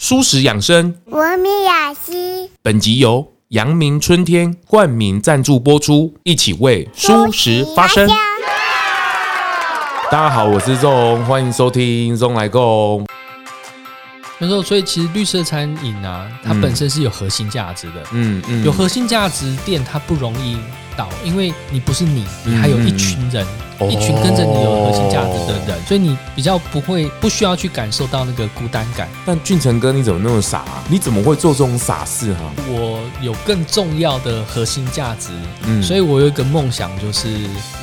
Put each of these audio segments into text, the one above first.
蔬食养生，文明雅集。本集由阳明春天冠名赞助播出，一起为舒食发声。大家好，我是钟，欢迎收听钟来共。没错，所以其实绿色餐饮啊，它本身是有核心价值的。嗯嗯，有核心价值店，它不容易倒，因为你不是你，你还有一群人。嗯一群跟着你有核心价值的人，所以你比较不会不需要去感受到那个孤单感。但俊成哥，你怎么那么傻？你怎么会做这种傻事哈？我有更重要的核心价值，嗯，所以我有一个梦想，就是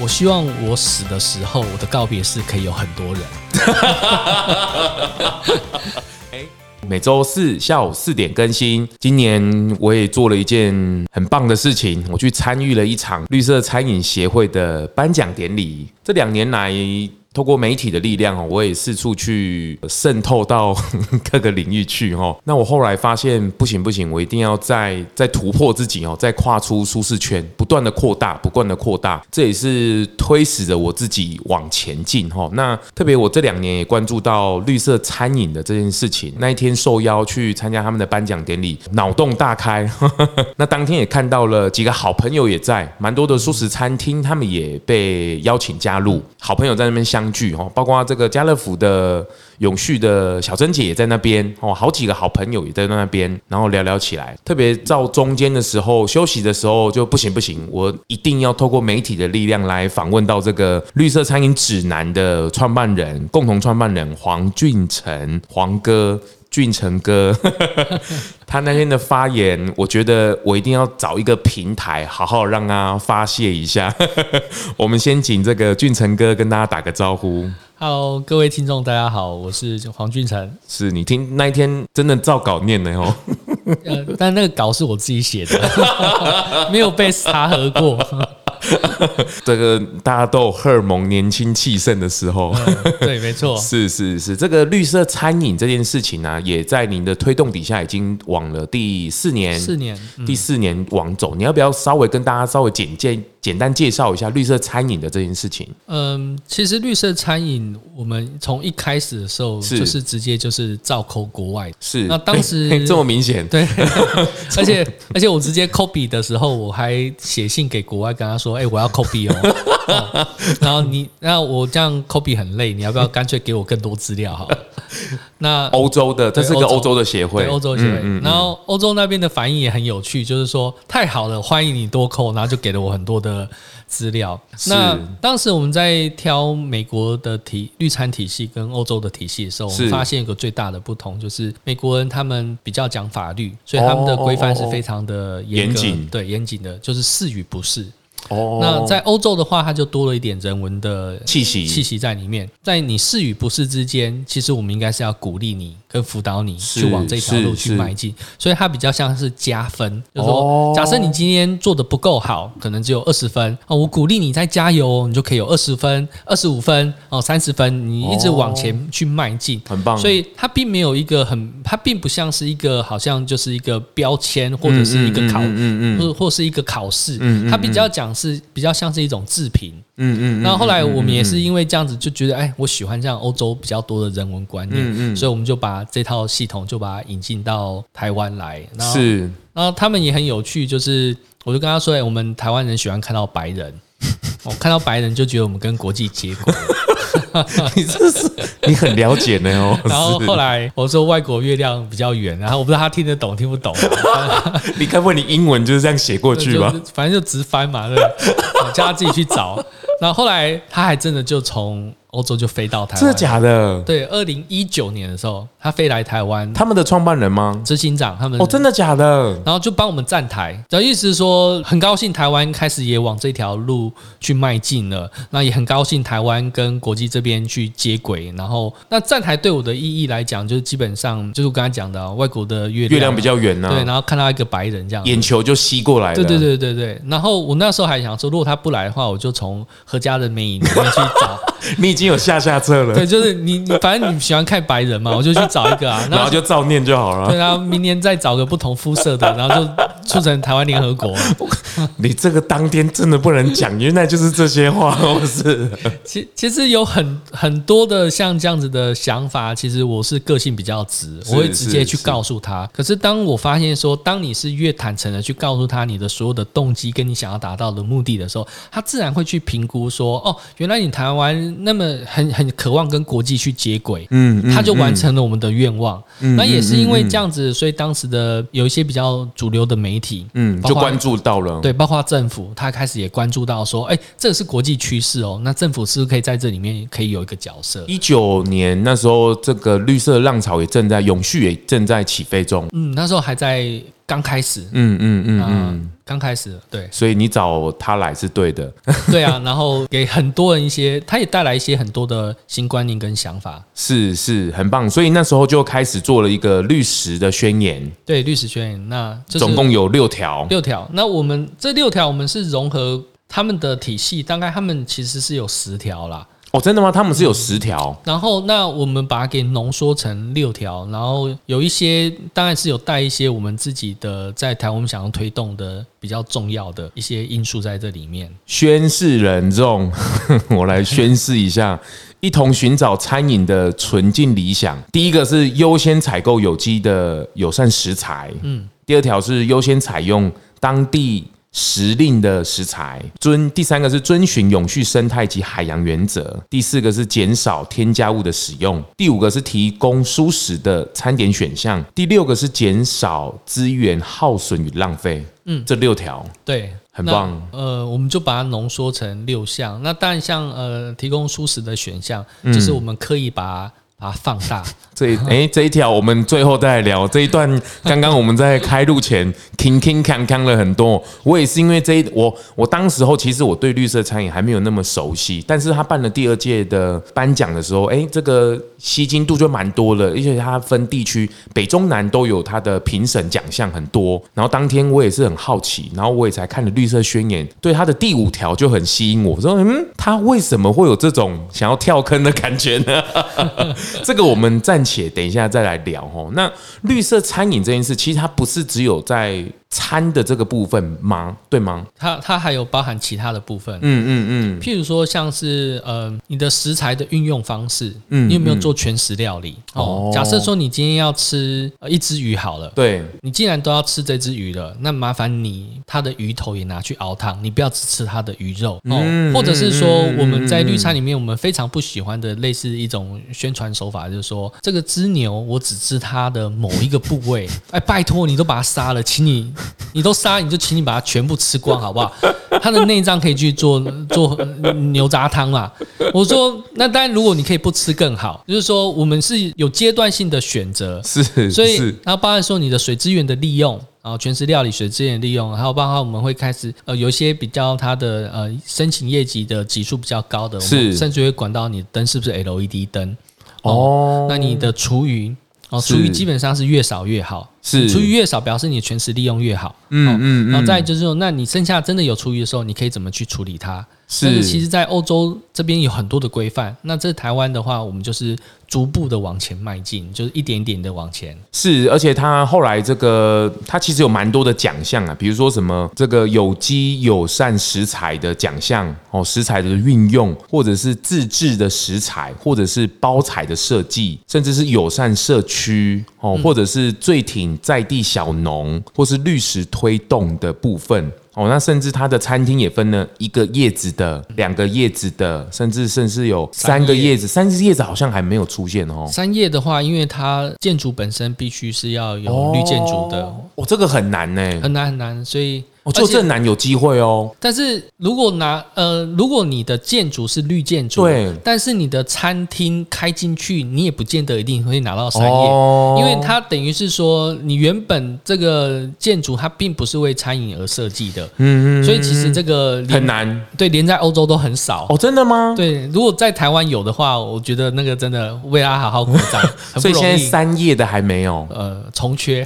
我希望我死的时候，我的告别式可以有很多人。每周四下午四点更新。今年我也做了一件很棒的事情，我去参与了一场绿色餐饮协会的颁奖典礼。这两年来，透过媒体的力量哦，我也四处去渗透到 各个领域去哦。那我后来发现不行不行，我一定要再再突破自己哦，再跨出舒适圈，不断的扩大，不断的扩大，这也是推使着我自己往前进哈。那特别我这两年也关注到绿色餐饮的这件事情。那一天受邀去参加他们的颁奖典礼，脑洞大开。那当天也看到了几个好朋友也在，蛮多的素食餐厅，他们也被邀请加入，好朋友在那边相。聚哦，包括这个家乐福的永续的小珍姐也在那边哦，好几个好朋友也在那边，然后聊聊起来。特别到中间的时候，休息的时候就不行不行，我一定要透过媒体的力量来访问到这个绿色餐饮指南的创办人、共同创办人黄俊成，黄哥。俊成哥，他那天的发言，我觉得我一定要找一个平台，好好让他发泄一下。我们先请这个俊成哥跟大家打个招呼。Hello，各位听众，大家好，我是黄俊成。是你听那一天真的照稿念的哦。呃，但那个稿是我自己写的，没有被查核过。这个大家都有荷尔蒙年轻气盛的时候，嗯，对，没错，是是是，这个绿色餐饮这件事情呢，啊，也在您的推动底下，已经往了第四年，四年，嗯，第四年往走。你要不要稍微跟大家稍微简介？简单介绍一下绿色餐饮的这件事情。嗯，其实绿色餐饮，我们从一开始的时候就是直接就是照抠国外。是，那当时 这么明显。对，而且而且我直接 copy 的时候，我还写信给国外跟他说：“哎，我要 copy 哦。哦”然后你，那我这样 copy 很累，你要不要干脆给我更多资料？哈。那欧洲的，这是个欧洲的协会，欧洲协会。然后欧洲那边的反应也很有趣，就是说太好了，欢迎你多扣，然后就给了我很多的资料。那当时我们在挑美国的体绿餐体系跟欧洲的体系的时候，我们发现一个最大的不同，就是美国人他们比较讲法律，所以他们的规范是非常的严谨，对，严谨的，就是是与不是。哦，那在欧洲的话，它就多了一点人文的气息。气息在里面。在你是与不是之间，其实我们应该是要鼓励你。跟辅导你去往这条路去迈进，所以它比较像是加分，就是说，假设你今天做的不够好，可能只有二十分哦，我鼓励你再加油，你就可以有二十分、二十五分哦、三十分，你一直往前去迈进，很棒。所以它并没有一个很，它并不像是一个好像就是一个标签或者是一个考，嗯嗯，或或是一个考试，它比较讲是比较像是一种制品。嗯嗯，那后来我们也是因为这样子就觉得，哎，我喜欢这样欧洲比较多的人文观念，嗯嗯，所以我们就把这套系统就把它引进到台湾来。是，然后他们也很有趣，就是我就跟他说，哎，我们台湾人喜欢看到白人，我 看到白人就觉得我们跟国际接轨。你这是你很了解呢哦。然后后来我说外国月亮比较圆，然后我不知道他听得懂听不懂。你该不会你英文就是这样写过去吧？反正就直翻嘛，对，叫他自己去找。然后后来他还真的就从欧洲就飞到台湾，真的假的？对，二零一九年的时候，他飞来台湾。他们的创办人吗？执行长他们。哦，真的假的？然后就帮我们站台，的意思是说，很高兴台湾开始也往这条路去迈进了。那也很高兴台湾跟国际这边去接轨。然后，那站台对我的意义来讲，就是基本上就是我刚才讲的，外国的月亮月亮比较圆呢。对，然后看到一个白人这样，眼球就吸过来了。对对对对对。然后我那时候还想说，如果他不来的话，我就从何家的美影里面去找。你已经有下下策了。对，就是你，你反正你喜欢看白人嘛，我就去找一个啊，然后，就照念就好了。对，然后明年再找个不同肤色的，然后就促成台湾联合国。你这个当天真的不能讲，原来就是这些话，我是。其其实有很很多的像这样子的想法，其实我是个性比较直，我会直接去告诉他。可是当我发现说，当你是越坦诚的去告诉他你的所有的动机跟你想要达到的目的的时候，他自然会去评估说，哦，原来你台湾那么很很渴望跟国际去接轨，嗯，他就完成了我们的愿望。嗯，那也是因为这样子，所以当时的有一些比较主流的媒体，嗯，就关注到了。对，包括政府，他开始也关注到说，哎，这个是国际趋势哦。那政府是不是可以在这里面可以有一个角色？一九年那时候，这个绿色浪潮也正在永续，也正在起飞中。嗯，那时候还在刚开始。嗯嗯嗯嗯，刚开始。对，所以你找他来是对的。对啊，然后给很多人一些，他也带来一些很多的新观念跟想法。是是，很棒。所以那时候就开始做了一个律师的宣言。对，律师宣言，那就是总共有六条。六条。那我们这六条，我们是融合。他们的体系大概他们其实是有十条啦。哦，真的吗？他们是有十条。然后那我们把它给浓缩成六条，然后有一些当然是有带一些我们自己的在台湾想要推动的比较重要的一些因素在这里面。宣誓人众，我来宣誓一下，一同寻找餐饮的纯净理想。第一个是优先采购有机的友善食材，嗯。第二条是优先采用当地。时令的食材，遵第三个是遵循永续生态及海洋原则，第四个是减少添加物的使用，第五个是提供舒适的餐点选项，第六个是减少资源耗损与浪费。嗯，这六条对，很棒。呃，我们就把它浓缩成六项。那当然，像呃提供舒适的选项，就是我们刻意把。把它放大 这一哎这一条我们最后再来聊这一段。刚刚我们在开录前，king king 康康了很多。我也是因为这一我我当时候其实我对绿色餐饮还没有那么熟悉，但是他办了第二届的颁奖的时候，哎，这个吸睛度就蛮多了，而且他分地区北中南都有他的评审奖项很多。然后当天我也是很好奇，然后我也才看了绿色宣言，对他的第五条就很吸引我，我说嗯，他为什么会有这种想要跳坑的感觉呢？这个我们暂且等一下再来聊哦。那绿色餐饮这件事，其实它不是只有在餐的这个部分吗？对吗？它它还有包含其他的部分。嗯嗯嗯。譬如说，像是呃，你的食材的运用方式，嗯，你有没有做全食料理？哦。假设说你今天要吃一只鱼好了，对，你既然都要吃这只鱼了，那麻烦你它的鱼头也拿去熬汤，你不要只吃它的鱼肉哦。或者是说，我们在绿餐里面，我们非常不喜欢的类似一种宣传手法，就是说这个只牛我只吃它的某一个部位，哎，拜托你都把它杀了，请你。你都杀，你就请你把它全部吃光，好不好？它的内脏可以去做做牛杂汤嘛。我说，那当然，如果你可以不吃更好。就是说，我们是有阶段性的选择，是，所以然后包含说你的水资源的利用，然后全食料理水资源利用，还有包括我们会开始呃有一些比较它的呃申请业绩的级数比较高的，是，甚至会管到你的灯是不是 LED 灯哦。那你的厨余。哦，厨余基本上是越少越好，是厨余越少，表示你全食利用越好。嗯嗯，然后再就是说，那你剩下真的有厨余的时候，你可以怎么去处理它？是，但是其实，在欧洲这边有很多的规范。那这台湾的话，我们就是逐步的往前迈进，就是一点点的往前。是，而且他后来这个，他其实有蛮多的奖项啊，比如说什么这个有机友善食材的奖项哦，食材的运用，或者是自制的食材，或者是包材的设计，甚至是友善社区哦，或者是最挺在地小农，或是绿食推动的部分。哦，那甚至它的餐厅也分了一个叶子的、两个叶子的，甚至甚至有三个叶子，三只叶子好像还没有出现哦。三叶的话，因为它建筑本身必须是要有绿建筑的，哦，这个很难呢，很难很难，所以。哦，做正南有机会哦。但是如果拿呃，如果你的建筑是绿建筑，对，但是你的餐厅开进去，你也不见得一定会拿到三叶，哦、因为它等于是说，你原本这个建筑它并不是为餐饮而设计的，嗯嗯，所以其实这个很难，对，连在欧洲都很少。哦，真的吗？对，如果在台湾有的话，我觉得那个真的为他好好鼓掌。所以现在三叶的还没有，呃，重缺。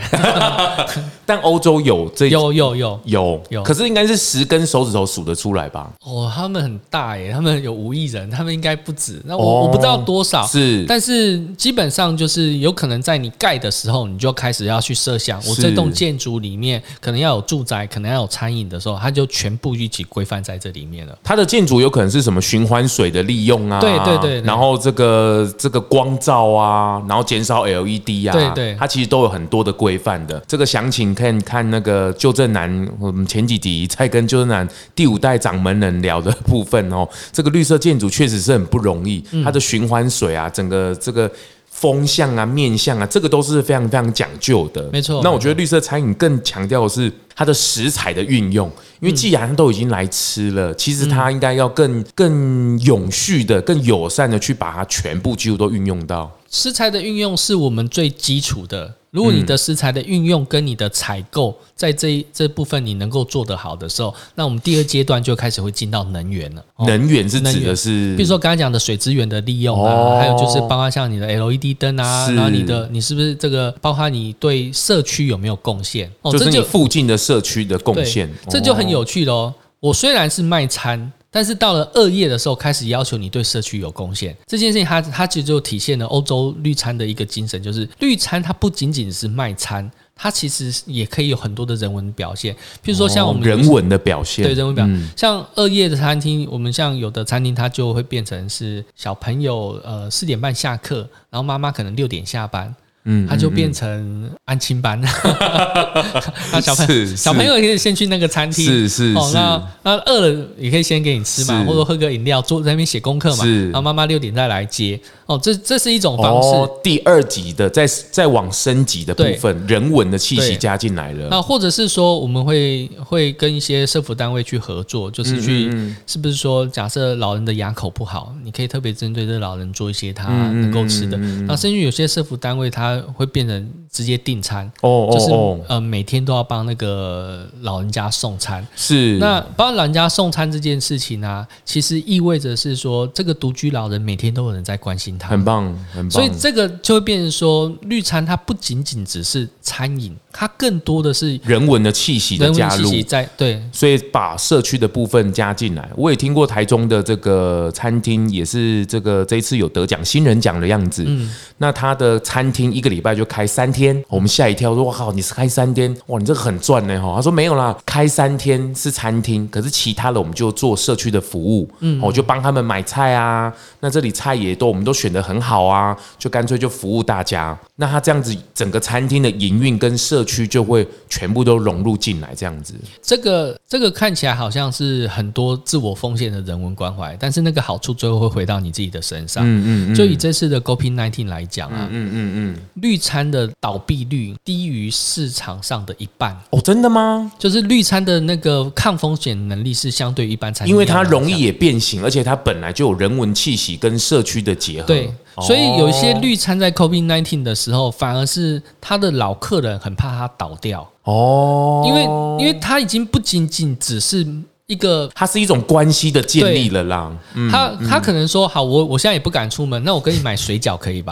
但欧洲有这有有有有。有有，可是应该是十根手指头数得出来吧？哦，他们很大耶，他们有五亿人，他们应该不止。那我、哦、我不知道多少，是，但是基本上就是有可能在你盖的时候，你就开始要去设想，我这栋建筑里面可能要有住宅，可能要有餐饮的时候，它就全部一起规范在这里面了。它的建筑有可能是什么循环水的利用啊？对对对，对，然后这个这个光照啊，然后减少 LED 啊，对对，它其实都有很多的规范的。这个详情可以看那个旧正南，我们前几集在跟旧振南第五代掌门人聊的部分哦。这个绿色建筑确实是很不容易，它的循环水啊，整个这个。风向啊，面向啊，这个都是非常非常讲究的。没错。那我觉得绿色餐饮更强调的是它的食材的运用，因为既然都已经来吃了，其实它应该要更更永续的、更友善的去把它全部几乎都运用到。食材的运用是我们最基础的。如果你的食材的运用跟你的采购在这一这部分你能够做得好的时候，那我们第二阶段就开始会进到能源了。能源是指的是，比如说刚才讲的水资源的利用啊，还有就是包括像你的 LED 灯啊，然后你的你是不是这个包括你对社区有没有贡献？哦，就是你附近的社区的贡献，这就很有趣喽。我虽然是卖餐。但是到了二业的时候，开始要求你对社区有贡献。这件事情它，它它其实就体现了欧洲绿餐的一个精神，就是绿餐它不仅仅是卖餐，它其实也可以有很多的人文表现。譬如说，像我们人文的表现，对人文表现，像二业的餐厅，我们像有的餐厅，它就会变成是小朋友呃四点半下课，然后妈妈可能六点下班。嗯，他就变成安亲班，那小朋友小朋友也可以先去那个餐厅，是是哦，那那饿了也可以先给你吃嘛，或者喝个饮料，坐在那边写功课嘛，然后妈妈六点再来接。哦，这这是一种方式。哦，第二级的再再往升级的部分，人文的气息加进来了。那或者是说，我们会会跟一些社福单位去合作，就是去是不是说，假设老人的牙口不好，你可以特别针对这老人做一些他能够吃的。那甚至有些社福单位他。会变成直接订餐哦，就是呃每天都要帮那个老人家送餐。是那帮老人家送餐这件事情呢、啊，其实意味着是说这个独居老人每天都有人在关心他，很棒，很棒。所以这个就会变成说，绿餐它不仅仅只是餐饮，它更多的是人文的气息的加入，在对，所以把社区的部分加进来。我也听过台中的这个餐厅，也是这个这一次有得奖新人奖的样子。嗯，那他的餐厅一个礼拜就开三天，我们吓一跳，说：“哇靠，你是开三天？哇，你这个很赚呢！”哈，他说：“没有啦，开三天是餐厅，可是其他的我们就做社区的服务，嗯，我就帮他们买菜啊。那这里菜也都我们都选的很好啊，就干脆就服务大家。那他这样子，整个餐厅的营运跟社区就会全部都融入进来，这样子。这个这个看起来好像是很多自我奉献的人文关怀，但是那个好处最后会回到你自己的身上。嗯嗯，嗯，就以这次的 COVID-19 来讲啊，嗯嗯嗯，嗯，绿餐。的倒闭率低于市场上的一半哦，真的吗？就是绿餐的那个抗风险能力是相对一般餐厅，因为它容易也变形，而且它本来就有人文气息跟社区的结合。对，所以有一些绿餐在 COVID-19 的时候，反而是他的老客人很怕他倒掉哦，因为因为他已经不仅仅只是。一个，它是一种关系的建立了啦。他他可能说，好，我我现在也不敢出门，那我给你买水饺可以吧？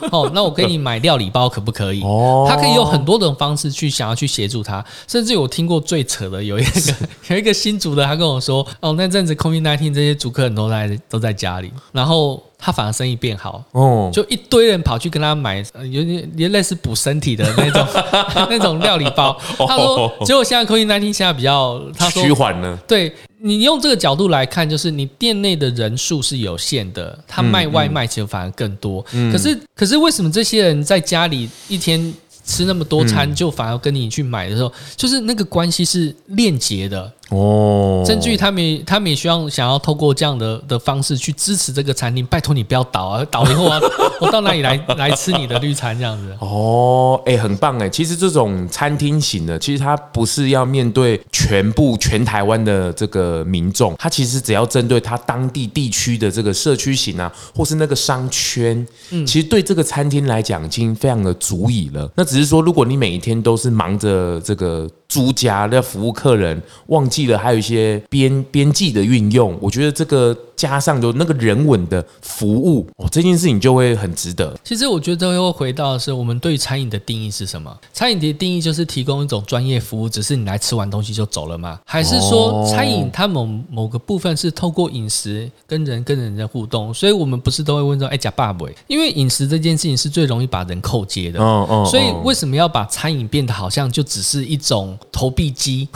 哦，那我给你买料理包可不可以？哦，他可以有很多种方式去想要去协助他。甚至我听过最扯的，有一个 有一个新竹的，他跟我说，哦，那阵子 COVID-19 这些竹客很多在都在家里，然后。他反而生意变好哦，就一堆人跑去跟他买，有点也类似补身体的那种 那种料理包。他说，结果现在 COVID-19 现在比较他说趋缓了。对，你用这个角度来看，就是你店内的人数是有限的，他卖外卖其实反而更多。可是可是为什么这些人在家里一天吃那么多餐，就反而跟你去买的时候，就是那个关系是链接的。哦，甚至于他们，他们也希望想要透过这样的的方式去支持这个餐厅。拜托你不要倒啊！倒以后啊，我到哪里来来吃你的绿餐这样子？哦，哎，很棒哎！其实这种餐厅型的，其实它不是要面对全部全台湾的这个民众，它其实只要针对它当地地区的这个社区型啊，或是那个商圈，嗯，其实对这个餐厅来讲已经非常的足以了。那只是说，如果你每一天都是忙着这个。主家的服务客人，忘记了还有一些边边际的运用。我觉得这个加上就那个人文的服务，哦，这件事情就会很值得。其实我觉得又回到的是我们对餐饮的定义是什么？餐饮的定义就是提供一种专业服务，只是你来吃完东西就走了吗？还是说餐饮它某某个部分是透过饮食跟人跟人的互动？所以我们不是都会问说，哎，呷饱没？因为饮食这件事情是最容易把人扣接的。哦哦。所以为什么要把餐饮变得好像就只是一种投币机？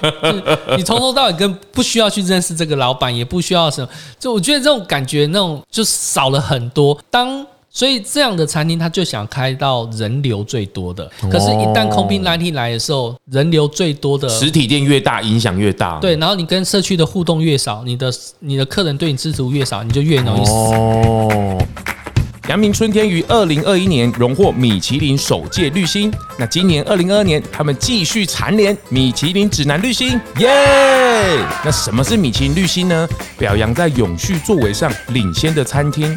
你从头到尾跟不需要去认识这个老板，也不需要什么，就我觉得这种感觉那种就少了很多。当所以这样的餐厅，他就想开到人流最多的。可是，一旦 COVID-19 来的时候，人流最多的实体店越大，影响越大。对，然后你跟社区的互动越少，你的你的客人对你知足越少，你就越容易死。哦。阳明春天于二零二一年荣获米其林首届绿星，那今年二零二二年，他们继续蝉联米其林指南绿星，耶！那什么是米其林绿星呢？表扬在永续作为上领先的餐厅。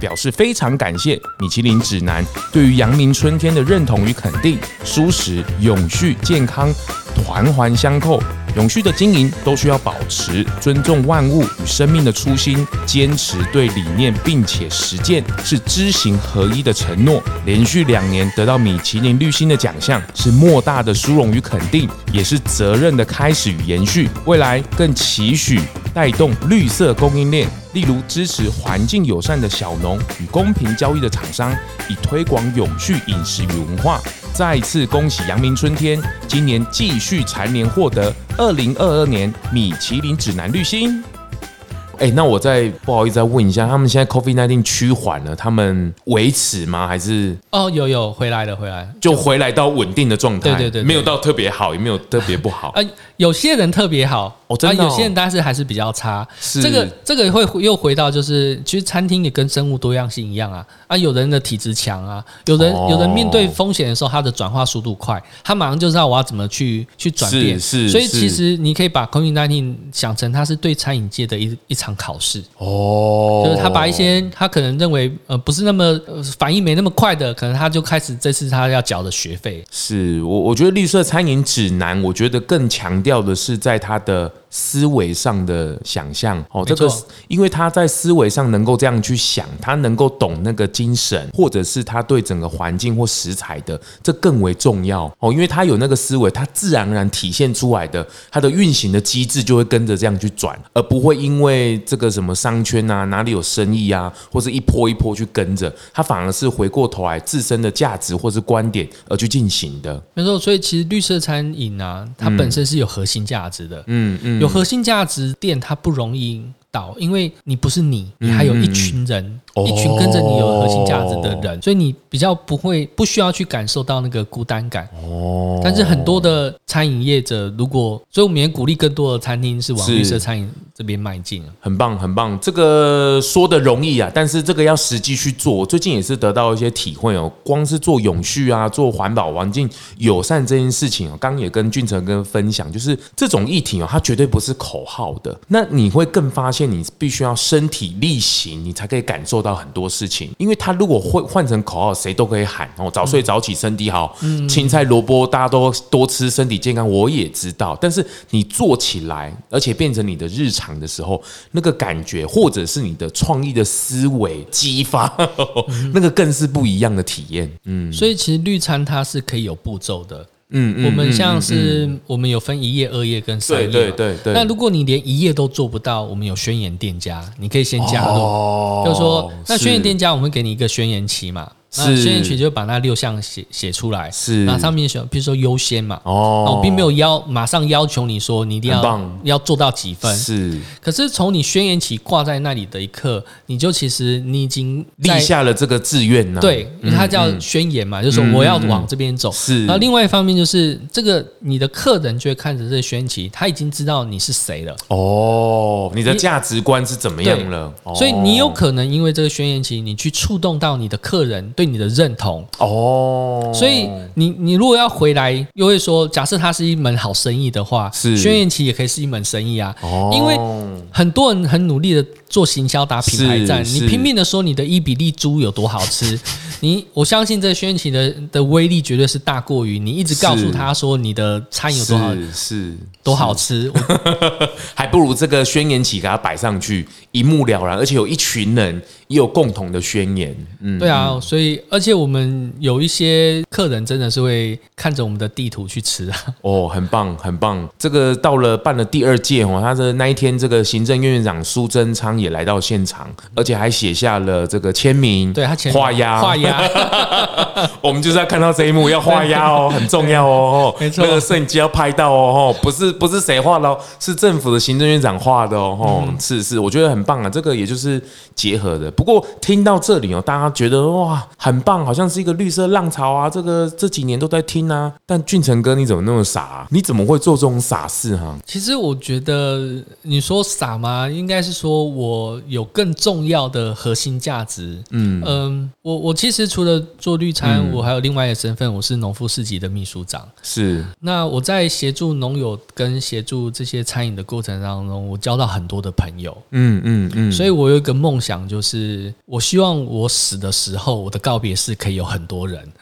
表示非常感谢米其林指南对于阳明春天的认同与肯定，舒适永续健康，环环相扣。永续的经营都需要保持尊重万物与生命的初心，坚持对理念并且实践是知行合一的承诺。连续两年得到米其林绿星的奖项，是莫大的殊荣与肯定，也是责任的开始与延续。未来更期许带动绿色供应链，例如支持环境友善的小农与公平交易的厂商，以推广永续饮食与文化。再次恭喜阳明春天，今年继续蝉联获得二零二二年米其林指南绿星。哎，那我再不好意思再问一下，他们现在 COVID-19 趋缓了，他们维持吗？还是哦，有有回来了，回来就回来到稳定的状态，对对对，没有到特别好，也没有特别不好。啊，有些人特别好。哦，真的、哦，有些人但是还是比较差。是这个这个会又回到就是，其实餐厅也跟生物多样性一样啊啊，有人的体质强啊，有人、哦、有人面对风险的时候，他的转化速度快，他马上就知道我要怎么去去转变。是，是所以其实你可以把 COVID-19 想成它是对餐饮界的一一场考试。哦，就是他把一些他可能认为呃不是那么、呃、反应没那么快的，可能他就开始这次他要缴的学费。是我我觉得绿色餐饮指南，我觉得更强调的是在他的。思维上的想象哦，这个因为他在思维上能够这样去想，他能够懂那个精神，或者是他对整个环境或食材的，这更为重要哦。因为他有那个思维，他自然而然体现出来的，他的运行的机制就会跟着这样去转，而不会因为这个什么商圈啊，哪里有生意啊，或是一波一波去跟着，他反而是回过头来自身的价值或是观点而去进行的。没错，所以其实绿色餐饮啊，它本身是有核心价值的。嗯嗯。有核心价值店，它不容易倒，因为你不是你，你还有一群人，嗯、一群跟着你有核心价值的人，哦、所以你比较不会不需要去感受到那个孤单感。哦，但是很多的餐饮业者，如果所以我们也鼓励更多的餐厅是往绿色餐饮这边迈进。很棒，很棒。这个说的容易啊，但是这个要实际去做。最近也是得到一些体会哦。光是做永续啊，做环保、环境友善这件事情哦，刚刚也跟俊成跟分享，就是这种议题哦，它绝对不是口号的。那你会更发现。你必须要身体力行，你才可以感受到很多事情。因为他如果会换成口号，谁都可以喊哦，早睡早起，身体好，嗯青菜萝卜大家都多吃，身体健康。我也知道，但是你做起来，而且变成你的日常的时候，那个感觉，或者是你的创意的思维激发，那个更是不一样的体验。嗯，所以其实绿餐它是可以有步骤的。嗯，我们像是我们有分一页、二页跟三页。对对对。那如果你连一页都做不到，我们有宣言店家，你可以先加入。就是说，那宣言店家，我们会给你一个宣言期嘛。那宣言期就把那六项写写出来，是那上面写，比如说优先嘛，哦，我并没有要马上要求你说你一定要要做到几分，是。可是从你宣言起挂在那里的一刻，你就其实你已经立下了这个志愿呢。对，因为它叫宣言嘛，就是说我要往这边走。是。那另外一方面就是这个你的客人就会看着这个宣言期，他已经知道你是谁了。哦，你的价值观是怎么样了？所以你有可能因为这个宣言旗，你去触动到你的客人对你的认同。哦。所以你你如果要回来，又会说，假设它是一门好生意的话，是宣言期也可以是一门生意啊。哦。因为很多人很努力的做行销打品牌战，你拼命的说你的伊比利猪有多好吃，你我相信这个宣言期的的威力绝对是大过于你一直告诉他说你的餐有多好，是多好吃，还不如这个宣言起给他摆上去，一目了然，而且有一群人也有共同的宣言。嗯，对啊，所以而且我们有一些客人真的是会看着我们的地图去吃啊。哦，很棒，很棒。这个到了办了第二届哦，他的那一天，这个行政院院长苏贞昌也来到现场，而且还写下了这个签名，对他签画押，画押。我们就是要看到这一幕，要画押哦，很重要哦。没错，那个摄影机要拍到哦，不是不是谁画的哦，是政府的行政院长画的哦。嗯，是是，我觉得很棒啊，这个也就是结合的。不过听到这里哦，大家觉得哇，很棒，好像是一个绿色浪潮啊。这个这几年都在听啊，但俊成哥你怎么那么傻啊？你怎么会做这种傻事哈？其实我觉得你说傻吗？应该是说我有更重要的核心价值。嗯嗯，我我其实除了做绿餐，嗯、我还有另外一个身份，我是农夫市集的秘书长。是。那我在协助农友跟协助这些餐饮的过程当中，我交到很多的朋友。嗯嗯嗯。所以我有一个梦想，就是我希望我死的时候，我的告别式可以有很多人。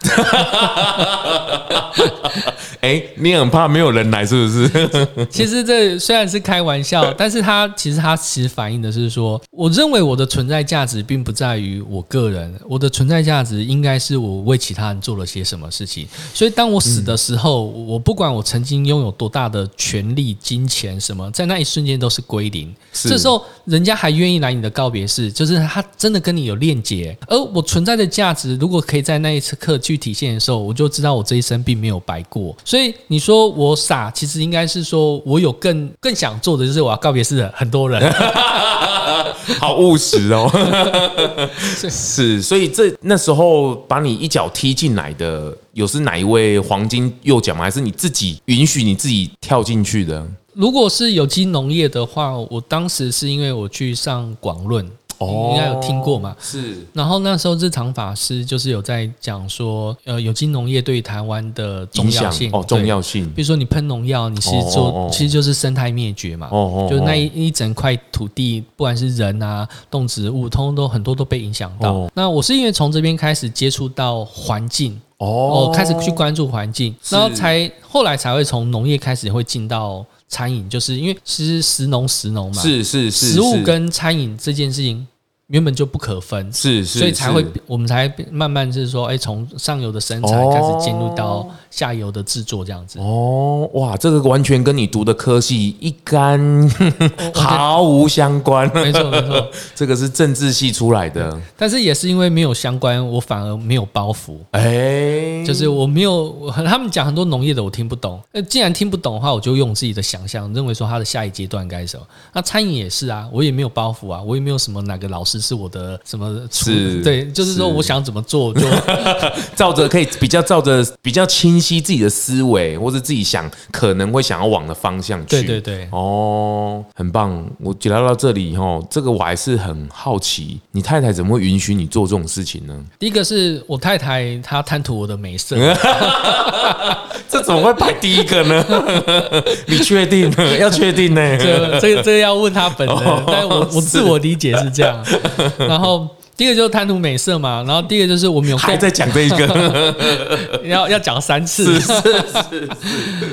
哎，你很怕没有人来，是不是？其实这虽然是开玩笑，但是他其实他其实反映的是说，我认为我的存在价值并不在于我个人，我的存在价值应该是我为其他人做了些什么事情。所以当我死的时候，我不管我曾经拥有多大的权力、金钱什么，在那一瞬间都是归零。这时候人家还愿意来你的告别式，就是他真的跟你有链接。而我存在的价值，如果可以在那一次刻去体现的时候，我就知道我这一生并没有白过。所以你说我傻，其实应该是说我有更更想做的，就是我要告别式的很多人。好务实哦，是，所以这那时候把你一脚踢进来的，有是哪一位黄金右脚吗？还是你自己允许你自己跳进去的？如果是有机农业的话，我当时是因为我去上广论。哦，应该有听过嘛？是。然后那时候日常法师就是有在讲说，呃，有机农业对台湾的重要性哦，重要性。比如说你喷农药，你是做，哦哦哦其实就是生态灭绝嘛。哦哦，哦。就那一一整块土地，不管是人啊、动植物，通通都很多都被影响到。哦、那我是因为从这边开始接触到环境，哦，开始去关注环境，然后才后来才会从农业开始会进到。餐饮就是因为其实食农食农嘛，是是是，食物跟餐饮这件事情。原本就不可分，是是，所以才会我们才慢慢就是说，哎，从上游的生产开始进入到下游的制作这样子。哦，哇，这个完全跟你读的科系一干 毫无相关。没错没错，这个是政治系出来的，但是也是因为没有相关，我反而没有包袱。哎，就是我没有他们讲很多农业的我听不懂，那既然听不懂的话，我就用自己的想象认为说他的下一阶段该什么。那餐饮也是啊，我也没有包袱啊，我也没有什么哪个老师。这是我的什么？是，对，就是说，我想怎么做就 照着可以比较照着比较清晰自己的思维，或者自己想可能会想要往的方向去。对对对，哦，很棒。我解答到这里哈，这个我还是很好奇，你太太怎么会允许你做这种事情呢？第一个是我太太，她贪图我的美色，这怎么会排第一个呢？你确定？要确定呢？这个、这个这个要问她本人，哦、但我我自我理解是这样。然后第一个就是贪图美色嘛，然后第二个就是我们有还在讲这一个，要要讲三次，是是是。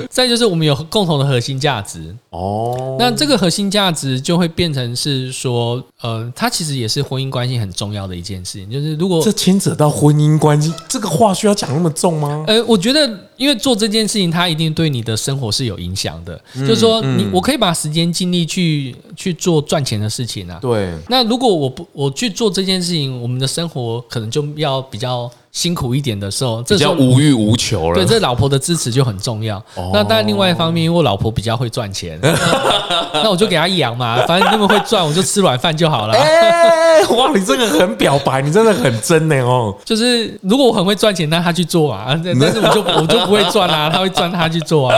再就是我们有共同的核心价值哦，那这个核心价值就会变成是说，呃，它其实也是婚姻关系很重要的一件事情，就是如果这牵扯到婚姻关系，这个话需要讲那么重吗？呃，我觉得。因为做这件事情，它一定对你的生活是有影响的。嗯、就是说，你我可以把时间精力去去做赚钱的事情啊。对。那如果我不我去做这件事我们的生活可能就要比较辛苦一点的时候，比较无欲无求了。对，这老婆的支持就很重要。哦、那当然，另外一方面，因为我老婆比较会赚钱，那我就给她养嘛，反正那么会赚，我就吃软饭就好了。哎，哇，你这个很表白，你真的很真呢哦。就是如果我很会赚钱，那她去做啊，但是我就我就不会赚啊，她会赚，她去做啊。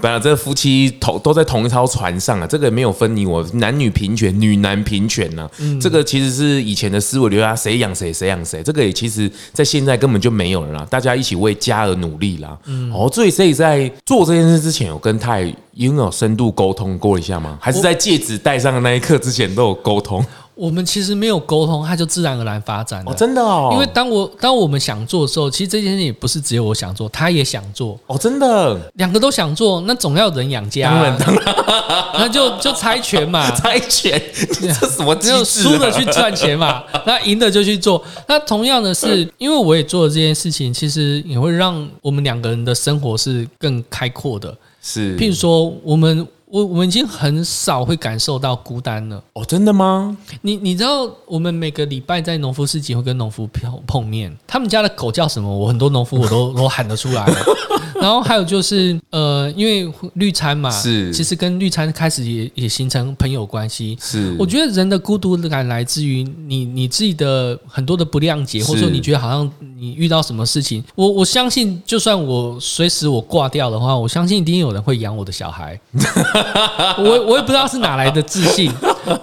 本来这夫妻同都在同一艘船上啊，这个没有分你我，男女平权，女男平权呢、啊。嗯、这个其实是以前的思维留下，谁养谁，谁养谁。这个也其实，在现在根本就没有了啦，大家一起为家而努力啦。嗯，哦，所以所以在做这件事之前，有跟太有没有深度沟通过一下吗？还是在戒指戴上的那一刻之前都有沟通？我们其实没有沟通，它就自然而然发展了。哦，真的哦。因为当我当我们想做的时候，其实这件事情也不是只有我想做，他也想做。哦，真的，两个都想做，那总要有人养家。当然，当然，那就就猜拳嘛，猜拳，这什么？只有输的去赚钱嘛，那赢的就去做。那同样的是，因为我也做了这件事情，其实也会让我们两个人的生活是更开阔的。是，譬如说我们。我我们已经很少会感受到孤单了。哦，真的吗？你你知道，我们每个礼拜在农夫市集会跟农夫碰碰面。他们家的狗叫什么？我很多农夫我都 都喊得出来。然后还有就是，呃，因为绿餐嘛，是其实跟绿餐开始也也形成朋友关系。是，我觉得人的孤独感来自于你你自己的很多的不谅解，或者说你觉得好像你遇到什么事情，我我相信，就算我随时我挂掉的话，我相信一定有人会养我的小孩。我我也不知道是哪来的自信，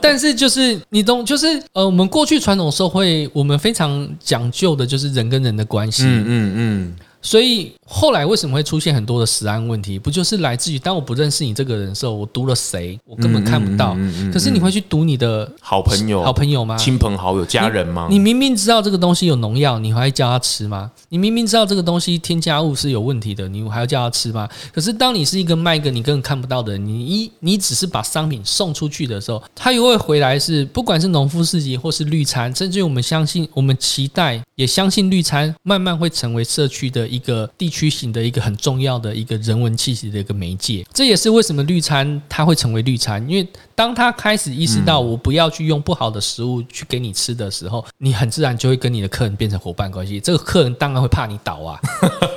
但是就是你懂，就是呃，我们过去传统社会，我们非常讲究的就是人跟人的关系，嗯嗯嗯，所以。后来为什么会出现很多的食安问题？不就是来自于当我不认识你这个人的时候，我读了谁，我根本看不到。可是你会去读你的好朋友、好朋友吗？亲朋好友、家人吗？你明明知道这个东西有农药，你还会叫他吃吗？你明明知道这个东西添加物是有问题的，你还要叫他吃吗？可是当你是一个卖一个你根本看不到的人，你一你只是把商品送出去的时候，他又会回来是不管是农夫市集或是绿餐，甚至于我们相信、我们期待也相信绿餐慢慢会成为社区的一个地区。驱型的一个很重要的一个人文气息的一个媒介，这也是为什么绿餐它会成为绿餐，因为当他开始意识到我不要去用不好的食物去给你吃的时候，你很自然就会跟你的客人变成伙伴关系。这个客人当然会怕你倒啊。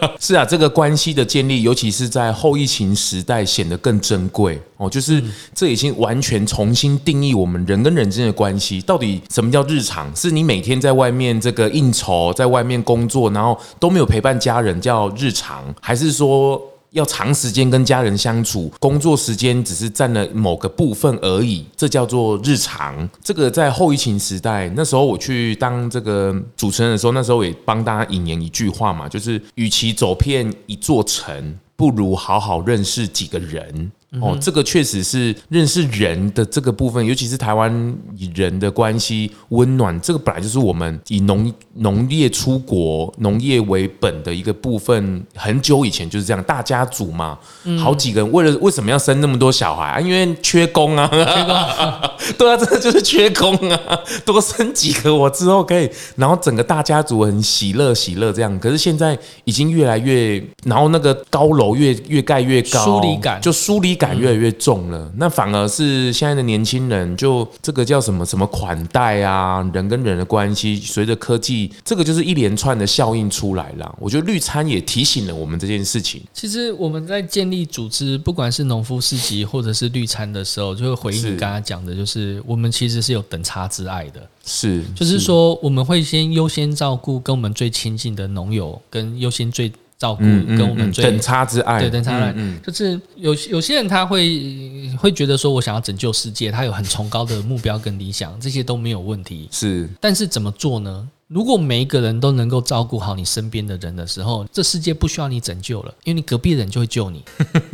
是啊，这个关系的建立，尤其是在后疫情时代，显得更珍贵哦。就是这已经完全重新定义我们人跟人之间的关系。到底什么叫日常？是你每天在外面这个应酬，在外面工作，然后都没有陪伴家人，叫日常？还是说？要长时间跟家人相处，工作时间只是占了某个部分而已，这叫做日常。这个在后疫情时代，那时候我去当这个主持人的时候，那时候也帮大家引言一句话嘛，就是与其走遍一座城，不如好好认识几个人。哦，这个确实是认识人的这个部分，尤其是台湾与人的关系温暖，这个本来就是我们以农农业出国、农业为本的一个部分。很久以前就是这样，大家族嘛，好几个人，为了为什么要生那么多小孩啊？因为缺工啊，缺工，对啊，这个就是缺工啊，多生几个我之后可以，然后整个大家族很喜乐喜乐这样。可是现在已经越来越，然后那个高楼越越盖越高，疏离感就疏离。感越来越重了，那反而是现在的年轻人，就这个叫什么什么款待啊，人跟人的关系，随着科技，这个就是一连串的效应出来了。我觉得绿餐也提醒了我们这件事情。其实我们在建立组织，不管是农夫市集或者是绿餐的时候，就会回应你刚刚讲的，就是我们其实是有等差之爱的。是，就是说我们会先优先照顾跟我们最亲近的农友，跟优先最。照顾跟我们最等差之爱，对等差之爱，就是有有些人他会会觉得说，我想要拯救世界，他有很崇高的目标跟理想，这些都没有问题。是，但是怎么做呢？如果每一个人都能够照顾好你身边的人的时候，这世界不需要你拯救了，因为你隔壁人就会救你。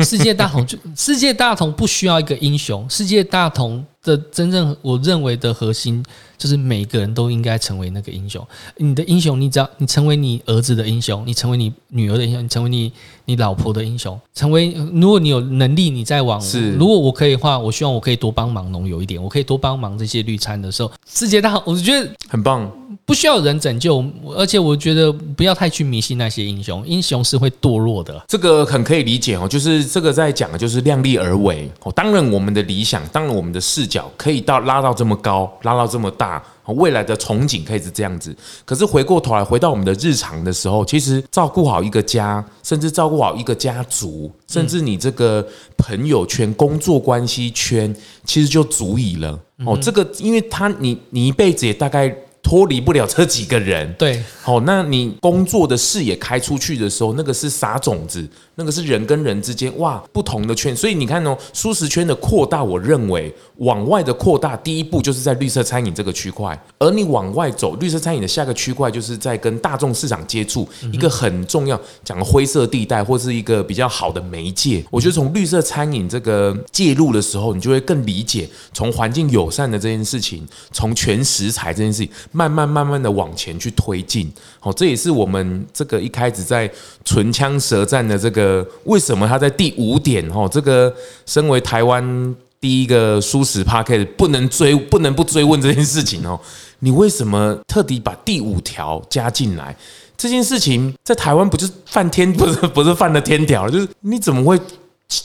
世界大同就世界大同不需要一个英雄，世界大同的真正我认为的核心。就是每个人都应该成为那个英雄。你的英雄，你只要你成为你儿子的英雄，你成为你女儿的英雄，你成为你你老婆的英雄，成为如果你有能力，你再往。是。如果我可以的话，我希望我可以多帮忙农友一点，我可以多帮忙这些绿餐的时候，世界大同，我就觉得很棒。不需要人人拯救，而且我觉得不要太去迷信那些英雄，英雄是会堕落的。这个很可以理解哦，就是这个在讲的就是量力而为哦。当然，我们的理想，当然我们的视角可以到拉到这么高，拉到这么大。未来的憧憬可以是这样子，可是回过头来回到我们的日常的时候，其实照顾好一个家，甚至照顾好一个家族，甚至你这个朋友圈、工作关系圈，其实就足以了。哦，这个，因为他你你一辈子也大概。脱离不了这几个人，对，好，那你工作的视野开出去的时候，那个是撒种子，那个是人跟人之间哇不同的圈，所以你看哦，舒适圈的扩大，我认为往外的扩大，第一步就是在绿色餐饮这个区块，而你往外走，绿色餐饮的下个区块就是在跟大众市场接触，一个很重要讲灰色地带或是一个比较好的媒介。我觉得从绿色餐饮这个介入的时候，你就会更理解从环境友善的这件事情，从全食材这件事情。慢慢慢慢的往前去推进，好，这也是我们这个一开始在唇枪舌战的这个为什么他在第五点哈，这个身为台湾第一个舒适 Podcast 不能追不能不追问这件事情哦，你为什么特地把第五条加进来？这件事情在台湾不就是犯天不是不是犯了天条，就是你怎么会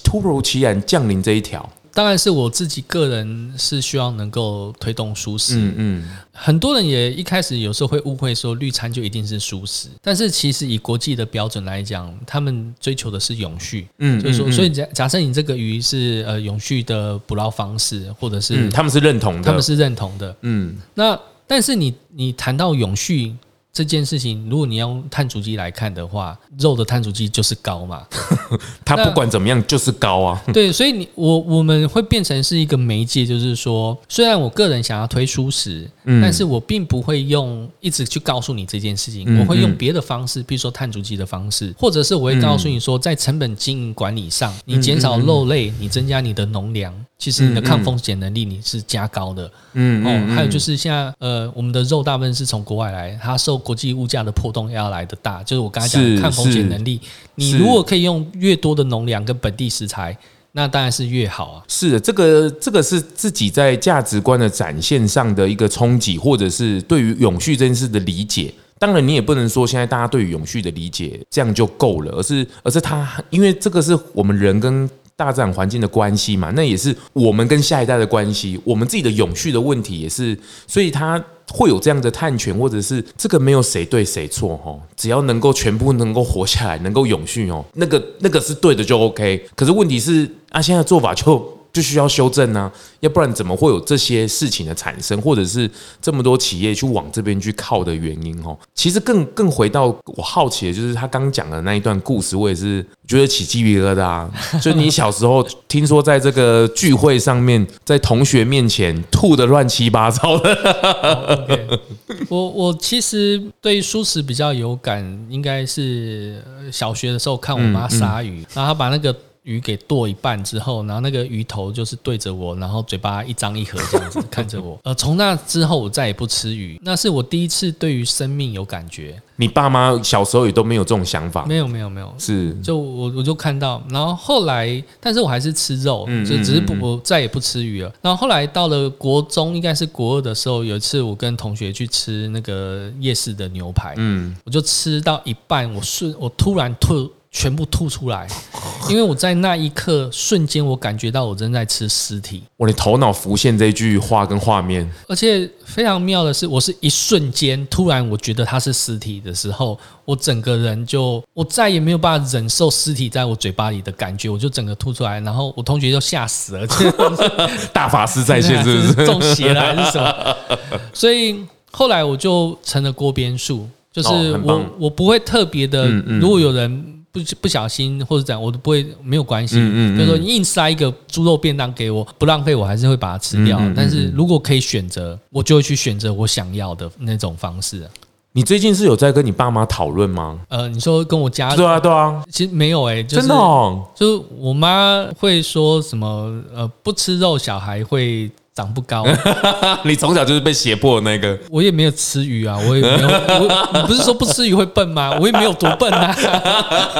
突如其然降临这一条？当然是我自己个人是希望能够推动蔬食。嗯嗯，很多人也一开始有时候会误会说绿餐就一定是蔬食，但是其实以国际的标准来讲，他们追求的是永续。嗯，就是说，所以假假设你这个鱼是呃永续的捕捞方式，或者是他们是认同的，他们是认同的。嗯，那但是你你谈到永续。这件事情，如果你要用碳足迹来看的话，肉的碳足迹就是高嘛。它不管怎么样就是高啊。对，所以你我我们会变成是一个媒介，就是说，虽然我个人想要推蔬食，嗯，但是我并不会用一直去告诉你这件事情，嗯嗯，我会用别的方式，比如说碳足迹的方式，或者是我会告诉你说，在成本经营管理上，你减少肉类，你增加你的农粮。其实你的抗风险能力你是加高的，嗯，哦，还有就是现在呃，我们的肉大部分是从国外来，它受国际物价的波动要来的大，就是我刚才讲的抗风险能力，你如果可以用越多的农粮跟本地食材，那当然是越好啊。是的，这个这个是自己在价值观的展现上的一个冲击，或者是对于永续这件事的理解。当然，你也不能说现在大家对于永续的理解这样就够了，而是而是它，因为这个是我们人跟。大自然环境的关系嘛，那也是我们跟下一代的关系，我们自己的永续的问题也是，所以它会有这样的探权，或者是这个没有谁对谁错哦，只要能够全部能够活下来，能够永续哦，那个那个是对的就 OK。可是问题是啊，现在做法就。就需要修正呢，要不然怎么会有这些事情的产生，或者是这么多企业去往这边去靠的原因？哦，其实更更回到我好奇的就是他刚讲的那一段故事，我也是觉得起鸡皮疙瘩。就你小时候听说在这个聚会上面，在同学面前吐得乱七八糟的。Okay. 我我其实对蔬食比较有感，应该是小学的时候看我妈杀鱼，然后她把那个。鱼给剁一半之后，然后那个鱼头就是对着我，然后嘴巴一张一合这样子看着我。呃，从那之后我再也不吃鱼，那是我第一次对于生命有感觉。你爸妈小时候也都没有这种想法？没有，没有，没有。是，就我我就看到，然后后来，但是我还是吃肉，就只是不我再也不吃鱼了。然后后来到了国中，应该是国二的时候，有一次我跟同学去吃那个夜市的牛排，嗯，我就吃到一半，我瞬我突然吐。全部吐出来，因为我在那一刻瞬间，我感觉到我正在吃尸体。我的头脑浮现这句话跟画面，而且非常妙的是，我是一瞬间突然我觉得它是尸体的时候，我整个人就我再也没有办法忍受尸体在我嘴巴里的感觉，我就整个吐出来，然后我同学就吓死了，大法师在线是不是中邪了还是什么？所以后来我就成了锅边树，就是我、哦、我不会特别的，如果有人。不不小心或者怎样，我都不会没有关系。嗯嗯，就是说你硬塞一个猪肉便当给我，不浪费，我还是会把它吃掉。但是如果可以选择，我就会去选择我想要的那种方式。你最近是有在跟你爸妈讨论吗？呃，你说跟我家人？对啊对啊，其实没有哎，真的，就是我妈会说什么呃，不吃肉小孩会长不高，你从小就是被胁迫的那个。我也没有吃鱼啊，我也没有。我你不是说不吃鱼会笨吗？我也没有多笨啊。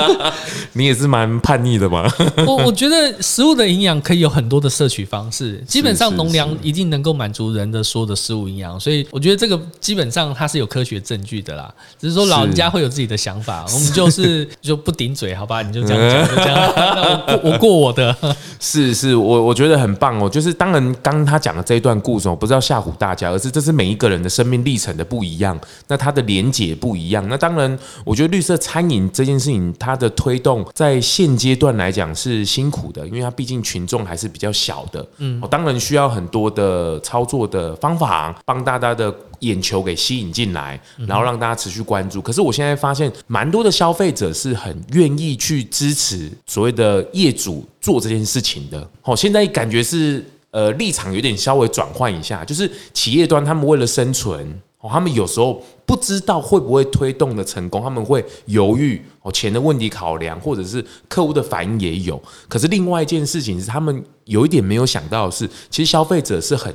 你也是蛮叛逆的嘛。我我觉得食物的营养可以有很多的摄取方式，基本上农粮一定能够满足人的所有的食物营养，所以我觉得这个基本上它是有科学证据的啦。只是说老人家会有自己的想法，我们就是就不顶嘴，好吧？你就这样讲，就这样。那我过我过我的。是是，我我觉得很棒哦。就是当然刚他。讲的这一段故事，我不是要吓唬大家，而是这是每一个人的生命历程的不一样，那它的连结不一样。那当然，我觉得绿色餐饮这件事情，它的推动在现阶段来讲是辛苦的，因为它毕竟群众还是比较小的。嗯，我当然需要很多的操作的方法，帮大家的眼球给吸引进来，然后让大家持续关注。可是我现在发现，蛮多的消费者是很愿意去支持所谓的业主做这件事情的。好，现在感觉是。呃，立场有点稍微转换一下，就是企业端他们为了生存，哦，他们有时候不知道会不会推动的成功，他们会犹豫哦，钱的问题考量，或者是客户的反应也有。可是另外一件事情是，他们有一点没有想到的是，其实消费者是很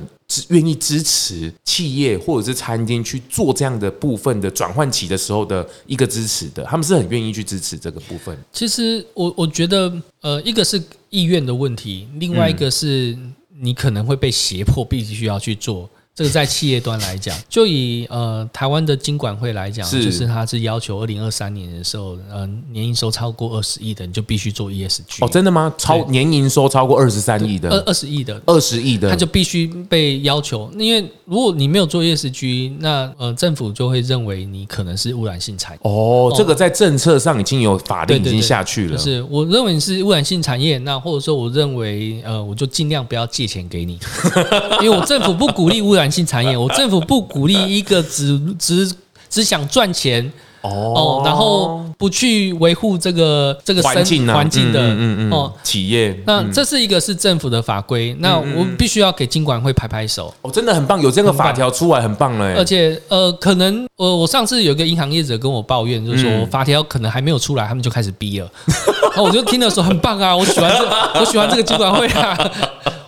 愿意支持企业或者是餐厅去做这样的部分的转换期的时候的一个支持的，他们是很愿意去支持这个部分。其实我我觉得，呃，一个是意愿的问题，另外一个是。你可能会被胁迫，必须要去做。这个在企业端来讲，就以呃台湾的金管会来讲，是就是它是要求二零二三年的时候，呃年营收超过二十亿的，你就必须做 ESG。哦，真的吗？超年营收超过二十三亿的，二二十亿的，二十亿的，它就必须被要求。因为如果你没有做 ESG，那呃政府就会认为你可能是污染性产业。哦，这个在政策上已经有法令已经下去了。就是我认为你是污染性产业，那或者说我认为呃我就尽量不要借钱给你，因为我政府不鼓励污染性产业，我政府不鼓励一个只只只想赚钱哦，然后不去维护这个这个环境环境的嗯嗯哦。企业，那这是一个是政府的法规，那我必须要给金管会拍拍手。哦，真的很棒，有这个法条出来很棒嘞，而且呃可能呃我上次有个银行业者跟我抱怨，就是说法条可能还没有出来，他们就开始逼了，然后我就听的时候很棒啊，我喜欢这我喜欢这个金管会啊。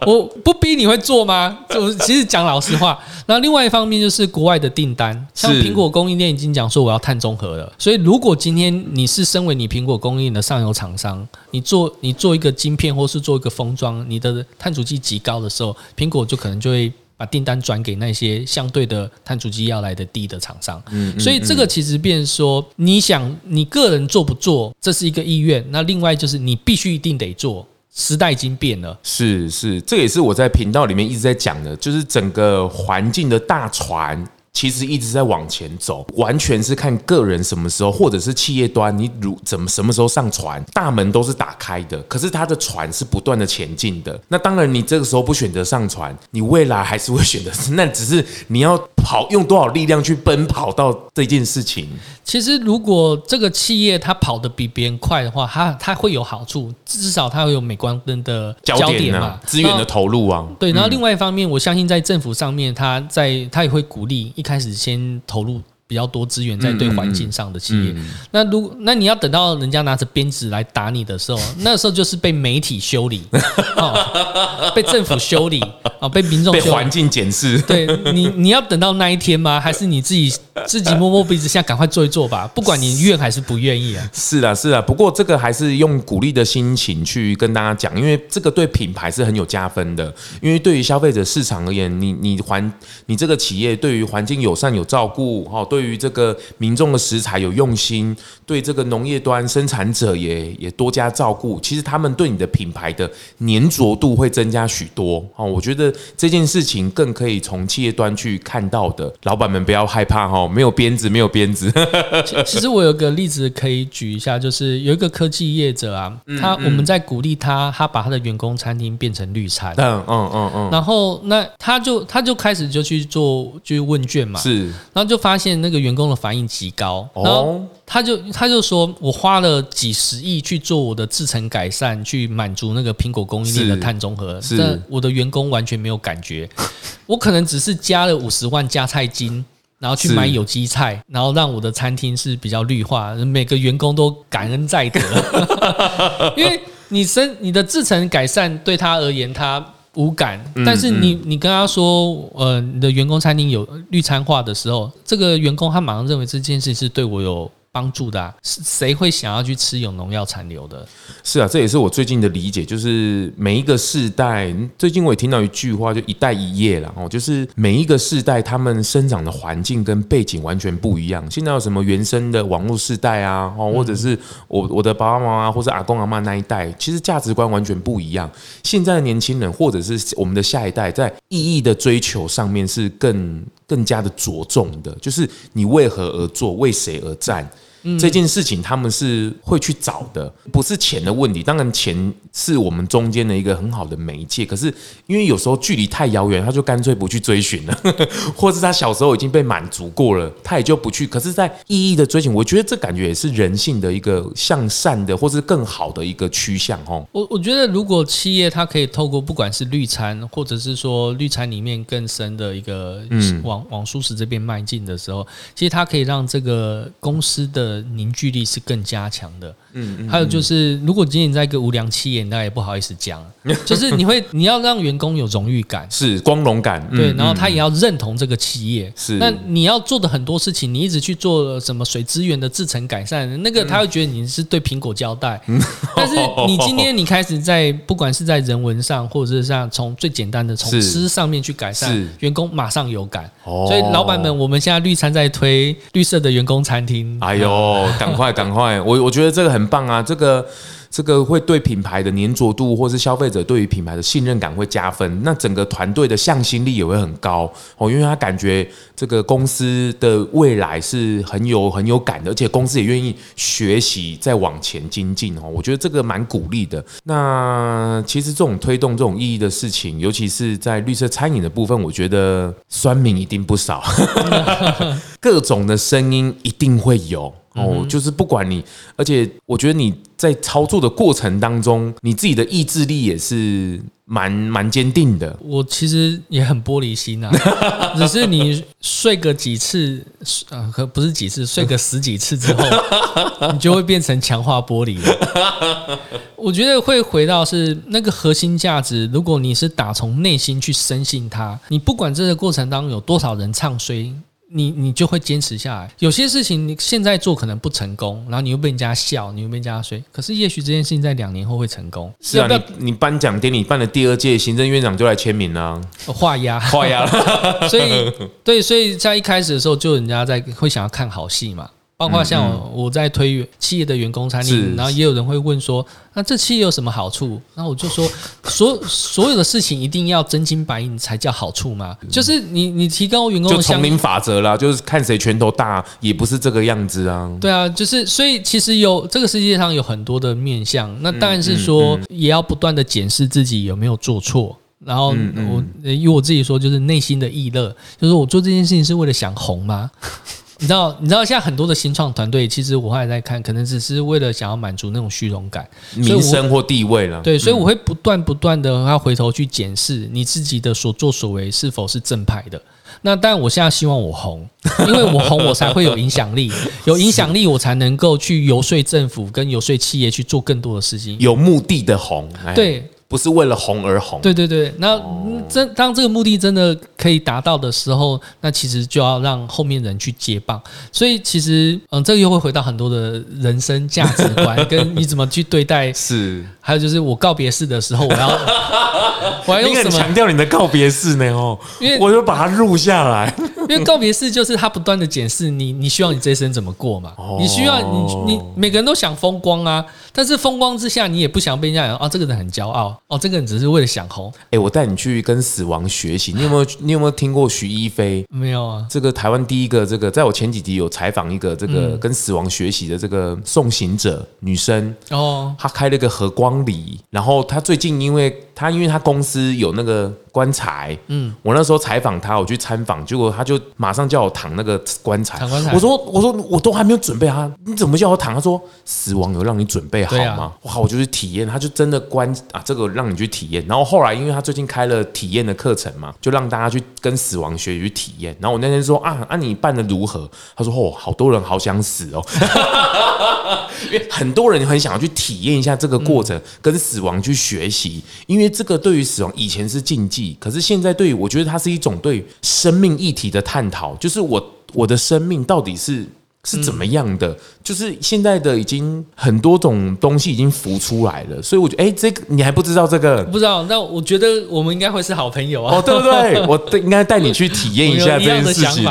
我不逼你会做吗？就其实讲老实话，那另外一方面就是国外的订单，像苹果供应链已经讲说我要碳中和了，所以如果今天你是身为你苹果供应的上游厂商，你做你做一个晶片或是做一个封装，你的碳足迹极高的时候，苹果就可能就会把订单转给那些相对的碳足迹要来的低的厂商。嗯，所以这个其实变说，你想你个人做不做，这是一个意愿，那另外就是你必须一定得做。时代已经变了，是是，这也是我在频道里面一直在讲的，就是整个环境的大船。其实一直在往前走，完全是看个人什么时候，或者是企业端你如怎么什么时候上船，大门都是打开的，可是他的船是不断的前进的。那当然，你这个时候不选择上船，你未来还是会选择，那只是你要跑用多少力量去奔跑到这件事情。其实，如果这个企业它跑得比别人快的话，它它会有好处，至少它会有美光灯的焦点嘛，资源的投入啊。对，然后另外一方面，我相信在政府上面，它在它也会鼓励。一开始先投入比较多资源在对环境上的企业，那如那你要等到人家拿着鞭子来打你的时候，那时候就是被媒体修理，被政府修理啊，被民众被环境检视。对你，你要等到那一天吗？还是你自己自己摸摸鼻子，现在赶快做一做吧？不管你愿还是不愿意啊。是啊，是啊。不过这个还是用鼓励的心情去跟大家讲，因为这个对品牌是很有加分的。因为对于消费者市场而言，你你环你这个企业对于环境友善有照顾，哈，对。对于这个民众的食材有用心，对这个农业端生产者也也多加照顾，其实他们对你的品牌的粘着度会增加许多哦。我觉得这件事情更可以从企业端去看到的，老板们不要害怕哈，没有鞭子，没有鞭子。其实我有个例子可以举一下，就是有一个科技业者啊，他我们在鼓励他，他把他的员工餐厅变成绿餐，嗯嗯嗯嗯，然后那他就他就开始就去做就问卷嘛，是，然后就发现那。这个员工的反应极高，然后他就他就说，我花了几十亿去做我的制程改善，去满足那个苹果供应链的碳中和，但我的员工完全没有感觉。我可能只是加了五十万加菜金，然后去买有机菜，然后让我的餐厅是比较绿化，每个员工都感恩在德，因为你生你的制程改善对他而言，他。无感。但是你你跟他说，呃，你的员工餐厅有绿餐化的时候，这个员工他马上认为这件事是对我有。帮助的，啊，是谁会想要去吃有农药残留的？是啊，这也是我最近的理解，就是每一个世代，最近我也听到一句话，就一代一业了哦，就是每一个世代他们生长的环境跟背景完全不一样。现在有什么原生的网络世代啊，哦，或者是我我的爸爸妈妈或者阿公阿妈那一代，其实价值观完全不一样。现在的年轻人或者是我们的下一代，在意义的追求上面是更更加的着重的，就是你为何而做，为谁而战。这件事情他们是会去找的，不是钱的问题。当然，钱是我们中间的一个很好的媒介。可是，因为有时候距离太遥远，他就干脆不去追寻了，或是他小时候已经被满足过了，他也就不去。可是，在意义的追寻，我觉得这感觉也是人性的一个向善的，或是更好的一个趋向。哦，我我觉得，如果企业它可以透过不管是绿餐，或者是说绿餐里面更深的一个往往舒适这边迈进的时候，其实它可以让这个公司的。凝聚力是更加强的。嗯，嗯，还有就是，如果今天在一个无良企业，那也不好意思讲，就是你会你要让员工有荣誉感，是光荣感，对，然后他也要认同这个企业。是，那你要做的很多事情，你一直去做什么水资源的制成改善，那个他会觉得你是对苹果交代。但是你今天你开始在不管是在人文上，或者是像从最简单的从吃上面去改善，员工马上有感。所以老板们，我们现在绿餐在推绿色的员工餐厅。哎呦，赶快赶快，我我觉得这个很。很棒啊，这个这个会对品牌的粘着度，或是消费者对于品牌的信任感会加分。那整个团队的向心力也会很高哦，因为他感觉这个公司的未来是很有很有感的，而且公司也愿意学习再往前精进哦。我觉得这个蛮鼓励的。那其实这种推动这种意义的事情，尤其是在绿色餐饮的部分，我觉得酸民一定不少，各种的声音一定会有。哦，就是不管你，而且我觉得你在操作的过程当中，你自己的意志力也是蛮蛮坚定的。我其实也很玻璃心啊，只是你睡个几次，呃，可不是几次，睡个十几次之后，你就会变成强化玻璃了。我觉得会回到是那个核心价值，如果你是打从内心去深信它，你不管这个过程当中有多少人唱衰。你你就会坚持下来。有些事情你现在做可能不成功，然后你又被人家笑，你又被人家说。可是也许这件事情在两年后会成功。是啊，你你颁奖典礼办了第二届，行政院长就来签名啊，画押画押。所以对，所以在一开始的时候，就人家在会想要看好戏嘛。包括像我在推企业的员工餐厅，然后也有人会问说，那这企业有什么好处？然后我就说，所 所有的事情一定要真金白银才叫好处吗？就是你你提高员工的，就丛林法则啦，就是看谁拳头大，也不是这个样子啊。对啊，就是所以其实有这个世界上有很多的面相，那当然是说也要不断的检视自己有没有做错。然后我以我自己说，就是内心的意乐，就是我做这件事情是为了想红吗？你知道，你知道，现在很多的新创团队，其实我还在看，可能只是为了想要满足那种虚荣感、名声或地位了。对，所以我会不断不断的要回头去检视你自己的所作所为是否是正派的。那但，我现在希望我红，因为我红，我才会有影响力，有影响力，我才能够去游说政府跟游说企业去做更多的事情，有目的的红。对。不是为了红而红。对对对，那真当这个目的真的可以达到的时候，那其实就要让后面人去接棒。所以其实，嗯，这个又会回到很多的人生价值观，跟你怎么去对待。是，还有就是我告别式的时候，我要 我要用什么强调你的告别式呢？哦，因为我就把它录下来。因为告别式就是他不断的检视你，你希望你这一生怎么过嘛？你需要你你每个人都想风光啊，但是风光之下，你也不想被人家讲啊，这个人很骄傲。哦，这个人只是为了想红。哎，我带你去跟死亡学习。你有没有？你有没有听过徐一飞？没有啊。这个台湾第一个，这个在我前几集有采访一个这个跟死亡学习的这个送行者女生。哦。她开了个和光礼，然后她最近因为她因为她公司有那个棺材。嗯，我那时候采访他，我去参访，结果他就马上叫我躺那个棺材。棺材。我说我说我都还没有准备啊，你怎么叫我躺？他说死亡有让你准备好吗？啊、哇，我就去体验，他就真的关啊，这个让你去体验。然后后来因为他最近开了体验的课程嘛，就让大家去跟死亡学去体验。然后我那天说啊啊，你办的如何？他说哦，好多人好想死哦，因为很多人很想要去体验一下这个过程，跟死亡去学习。因为这个对于死亡以前是禁忌，可是现在对于我觉得它是一种对生命议题的探讨，就是我我的生命到底是。是怎么样的？就是现在的已经很多种东西已经浮出来了，所以我觉得，哎，这个你还不知道这个？不知道。那我觉得我们应该会是好朋友啊，哦，对不对？我应该带你去体验一下这件事情，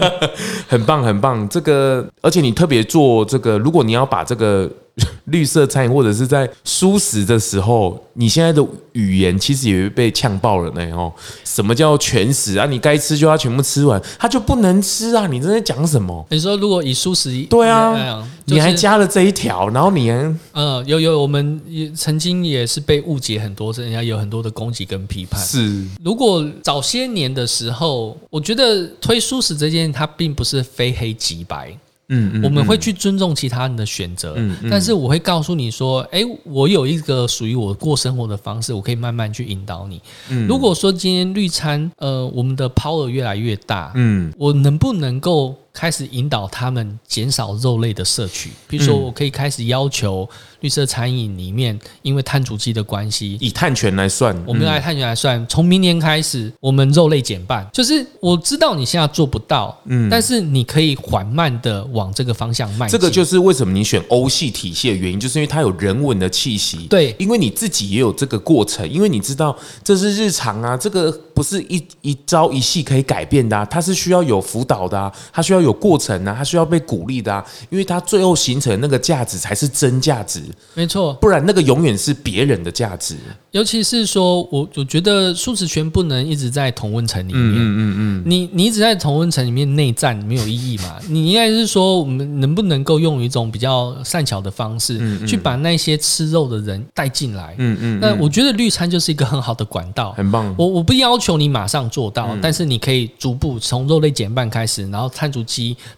很棒，很棒。这个，而且你特别做这个，如果你要把这个。绿色餐饮或者是在蔬食的时候，你现在的语言其实也被呛爆了呢哦。什么叫全食啊？你该吃就要全部吃完，他就不能吃啊？你在讲什么？你说如果以蔬食，对啊，就是、你还加了这一条，然后你还嗯有有，我们也曾经也是被误解很多次，人家有很多的攻击跟批判。是，如果早些年的时候，我觉得推蔬食这件，它并不是非黑即白。嗯，嗯，我们会去尊重其他人的选择，嗯，但是我会告诉你说，哎，我有一个属于我过生活的方式，我可以慢慢去引导你。嗯，如果说今天绿餐，呃，我们的 power 越来越大，嗯，我能不能够？开始引导他们减少肉类的摄取，比如说，我可以开始要求绿色餐饮里面，因为碳足迹的关系，以碳权来算，我们来碳权来算，从明年开始，我们肉类减半。就是我知道你现在做不到，嗯，但是你可以缓慢的往这个方向迈。这个就是为什么你选欧系体系的原因，就是因为它有人文的气息。对，因为你自己也有这个过程，因为你知道这是日常啊，这个不是一一朝一夕可以改变的啊，它是需要有辅导的啊，它需要。有过程啊，它需要被鼓励的啊，因为它最后形成那个价值才是真价值，没错，不然那个永远是别人的价值。尤其是说，我我觉得素食圈不能一直在同温层里面，嗯嗯嗯，你你一直在同温层里面内战没有意义嘛？你应该是说，我们能不能够用一种比较善巧的方式，去把那些吃肉的人带进来？嗯嗯，那我觉得绿餐就是一个很好的管道，很棒。我我不要求你马上做到，但是你可以逐步从肉类减半开始，然后碳足。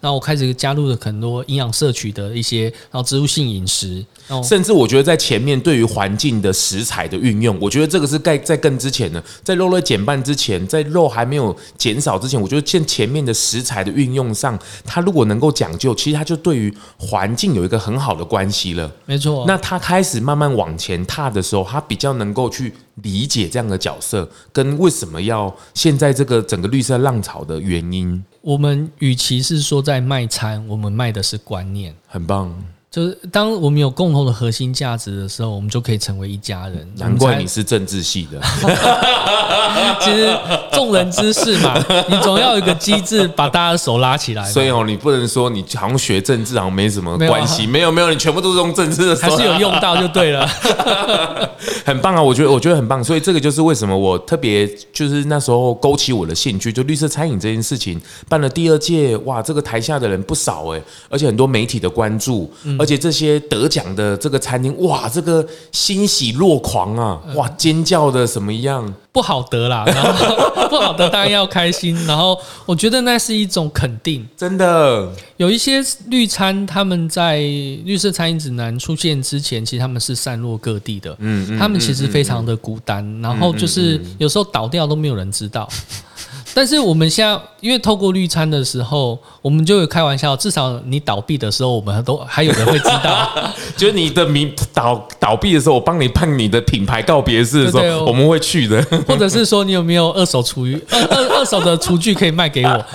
然后我开始加入了很多营养摄取的一些，然后植物性饮食，甚至我觉得在前面对于环境的食材的运用，我觉得这个是在在更之前的，在肉类减半之前，在肉还没有减少之前，我觉得现前面的食材的运用上，它如果能够讲究，其实它就对于环境有一个很好的关系了。没错，那它开始慢慢往前踏的时候，它比较能够去理解这样的角色，跟为什么要现在这个整个绿色浪潮的原因。我们与其是说在卖餐，我们卖的是观念，很棒。就是当我们有共同的核心价值的时候，我们就可以成为一家人。难怪你是政治系的。其实众人之事嘛，你总要有一个机制把大家的手拉起来。所以哦，你不能说你好像学政治好像没什么关系。没有没有，你全部都是用政治的，还是有用到就对了。很棒啊，我觉得我觉得很棒。所以这个就是为什么我特别就是那时候勾起我的兴趣，就绿色餐饮这件事情办了第二届，哇，这个台下的人不少哎，而且很多媒体的关注。而且这些得奖的这个餐厅，哇，这个欣喜若狂啊，哇，尖叫的什么样？不好得啦，然后 不好得，当然要开心。然后我觉得那是一种肯定，真的。有一些绿餐，他们在绿色餐饮指南出现之前，其实他们是散落各地的，嗯，他们其实非常的孤单，然后就是有时候倒掉都没有人知道。但是我们现在，因为透过绿餐的时候，我们就有开玩笑，至少你倒闭的时候，我们都还有人会知道。就是你的名倒倒闭的时候，我帮你办你的品牌告别式的时候，我们会去的。或者是说，你有没有二手厨余、二二二手的厨具可以卖给我？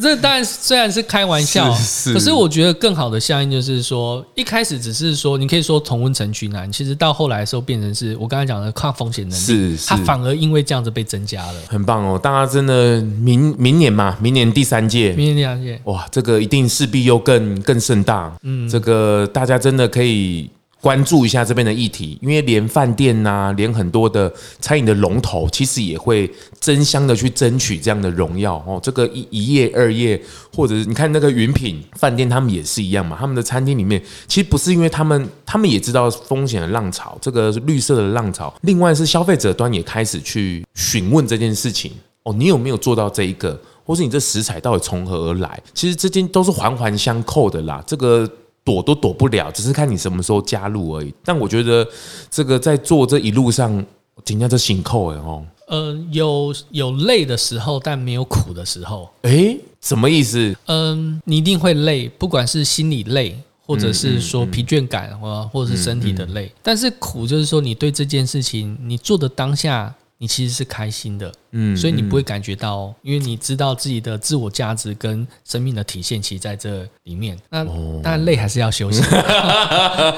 这当然虽然是开玩笑，是是，可是我觉得更好的效应就是说，一开始只是说你可以说同温层取暖，其实到后来的时候变成是我刚才讲的抗风险能力，是，是。它反而因为这样子被增加了，很棒哦！大家真的明明年嘛，明年第三届，明年第三届，哇，这个一定势必又更更盛大，嗯，这个大家真的可以。关注一下这边的议题，因为连饭店呐、连很多的餐饮的龙头，其实也会争相的去争取这样的荣耀哦。这个一一页、二页，或者是你看那个云品饭店，他们也是一样嘛。他们的餐厅里面，其实不是因为他们，他们也知道风险的浪潮，这个绿色的浪潮。另外是消费者端也开始去询问这件事情哦，你有没有做到这一个，或是你这食材到底从何而来？其实这件都是环环相扣的啦，这个。躲都躲不了，只是看你什么时候加入而已。但我觉得这个在做这一路上，尽量就辛扣哎哦。呃，有有累的时候，但没有苦的时候。诶，什么意思？嗯，你一定会累，不管是心理累，或者是说疲倦感，或或者是身体的累。但是苦就是说，你对这件事情，你做的当下。你其实是开心的，嗯，所以你不会感觉到，因为你知道自己的自我价值跟生命的体现，其实在这里面。那当然累还是要休息，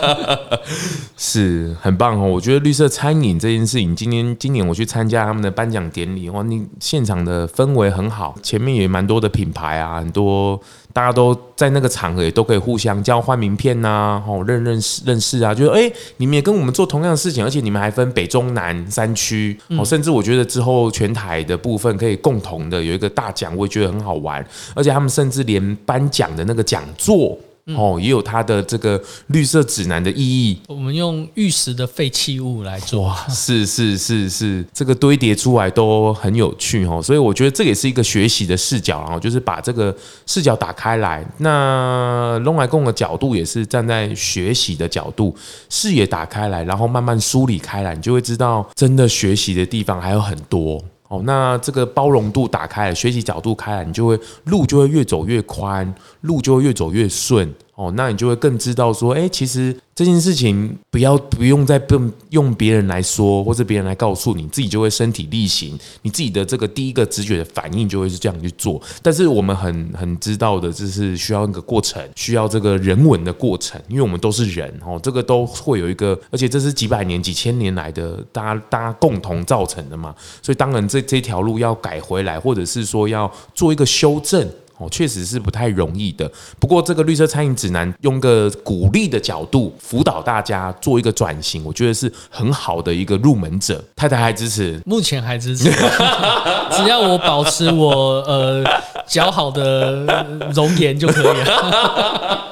是很棒哦。我觉得绿色餐饮这件事情，今天今年我去参加他们的颁奖典礼，哇，你现场的氛围很好，前面也蛮多的品牌啊，很多。大家都在那个场合也都可以互相交换名片呐，哦，认认识认识啊，就是哎，你们也跟我们做同样的事情，而且你们还分北中南三区，哦，甚至我觉得之后全台的部分可以共同的有一个大奖，我也觉得很好玩，而且他们甚至连颁奖的那个讲座。哦，也有它的这个绿色指南的意义。我们用玉石的废弃物来做，是是是是，这个堆叠出来都很有趣哦。所以我觉得这也是一个学习的视角，然后就是把这个视角打开来。那龙来共的角度也是站在学习的角度，视野打开来，然后慢慢梳理开来，你就会知道真的学习的地方还有很多。哦，那这个包容度打开了，学习角度开了，你就会路就会越走越宽，路就会越走越顺。哦，那你就会更知道说，哎，其实这件事情不要不用再用用别人来说，或者别人来告诉你，自己就会身体力行，你自己的这个第一个直觉的反应就会是这样去做。但是我们很很知道的，就是需要一个过程，需要这个人文的过程，因为我们都是人哦，这个都会有一个，而且这是几百年、几千年来的大家大家共同造成的嘛，所以当然这这条路要改回来，或者是说要做一个修正。哦，确实是不太容易的。不过，这个绿色餐饮指南用个鼓励的角度辅导大家做一个转型，我觉得是很好的一个入门者。太太还支持？目前还支持，只要我保持我呃姣好的容颜就可以了。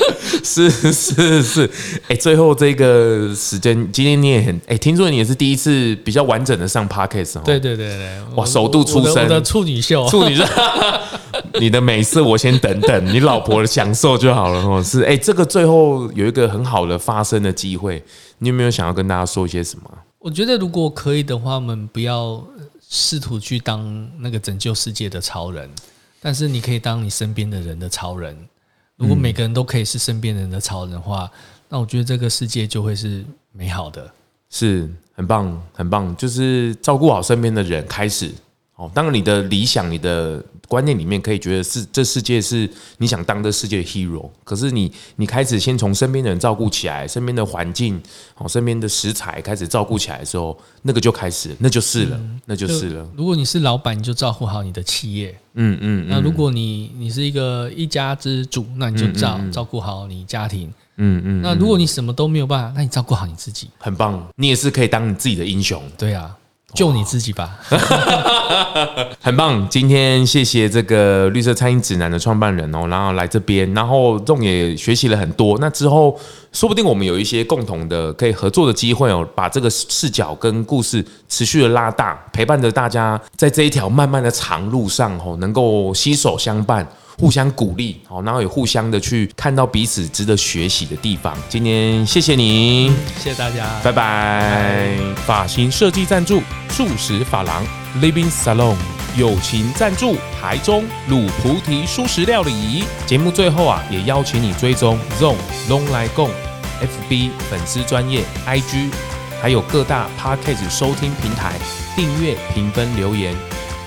是是是，哎，最后这个时间，今天你也很哎，听说你也是第一次比较完整的上 Podcast 哦。对对对对，哇，首度出身的处女秀，处女秀。你的美色我先等等，你老婆的享受就好了哦。是哎，这个最后有一个很好的发声的机会，你有没有想要跟大家说一些什么？我觉得如果可以的话，我们不要试图去当那个拯救世界的超人，但是你可以当你身边的人的超人。如果每个人都可以是身边人的超人的话，那我觉得这个世界就会是美好的，是很棒很棒，就是照顾好身边的人开始。哦，当然你的理想，你的。观念里面可以觉得是这世界是你想当这世界的 hero，可是你你开始先从身边的人照顾起来，身边的环境，哦，身边的食材开始照顾起来的时候，那个就开始，那就是了，嗯、那就是了。如果你是老板，你就照顾好你的企业，嗯嗯。嗯，那如果你你是一个一家之主，那你就照、照顾好你家庭，嗯嗯。那如果你什么都没有办法，那你照顾好你自己，很棒。你也是可以当你自己的英雄，对啊。就你自己吧，很棒。今天谢谢这个绿色餐饮指南的创办人哦，然后来这边，然后仲也学习了很多。那之后说不定我们有一些共同的可以合作的机会哦，把这个视角跟故事持续的拉大，陪伴着大家在这一条漫漫的长路上哦，能够携手相伴。互相鼓励，好，然后也互相的去看到彼此值得学习的地方。今天谢谢你，谢谢大家，拜拜。发型设计赞助：素食发廊 Living Salon，友情赞助：台中卤菩提蔬食料理。节目最后啊，也邀请你追踪咙来共 FB 粉丝专业 IG，还有各大 Podcast 收听平台订阅、评分、留言。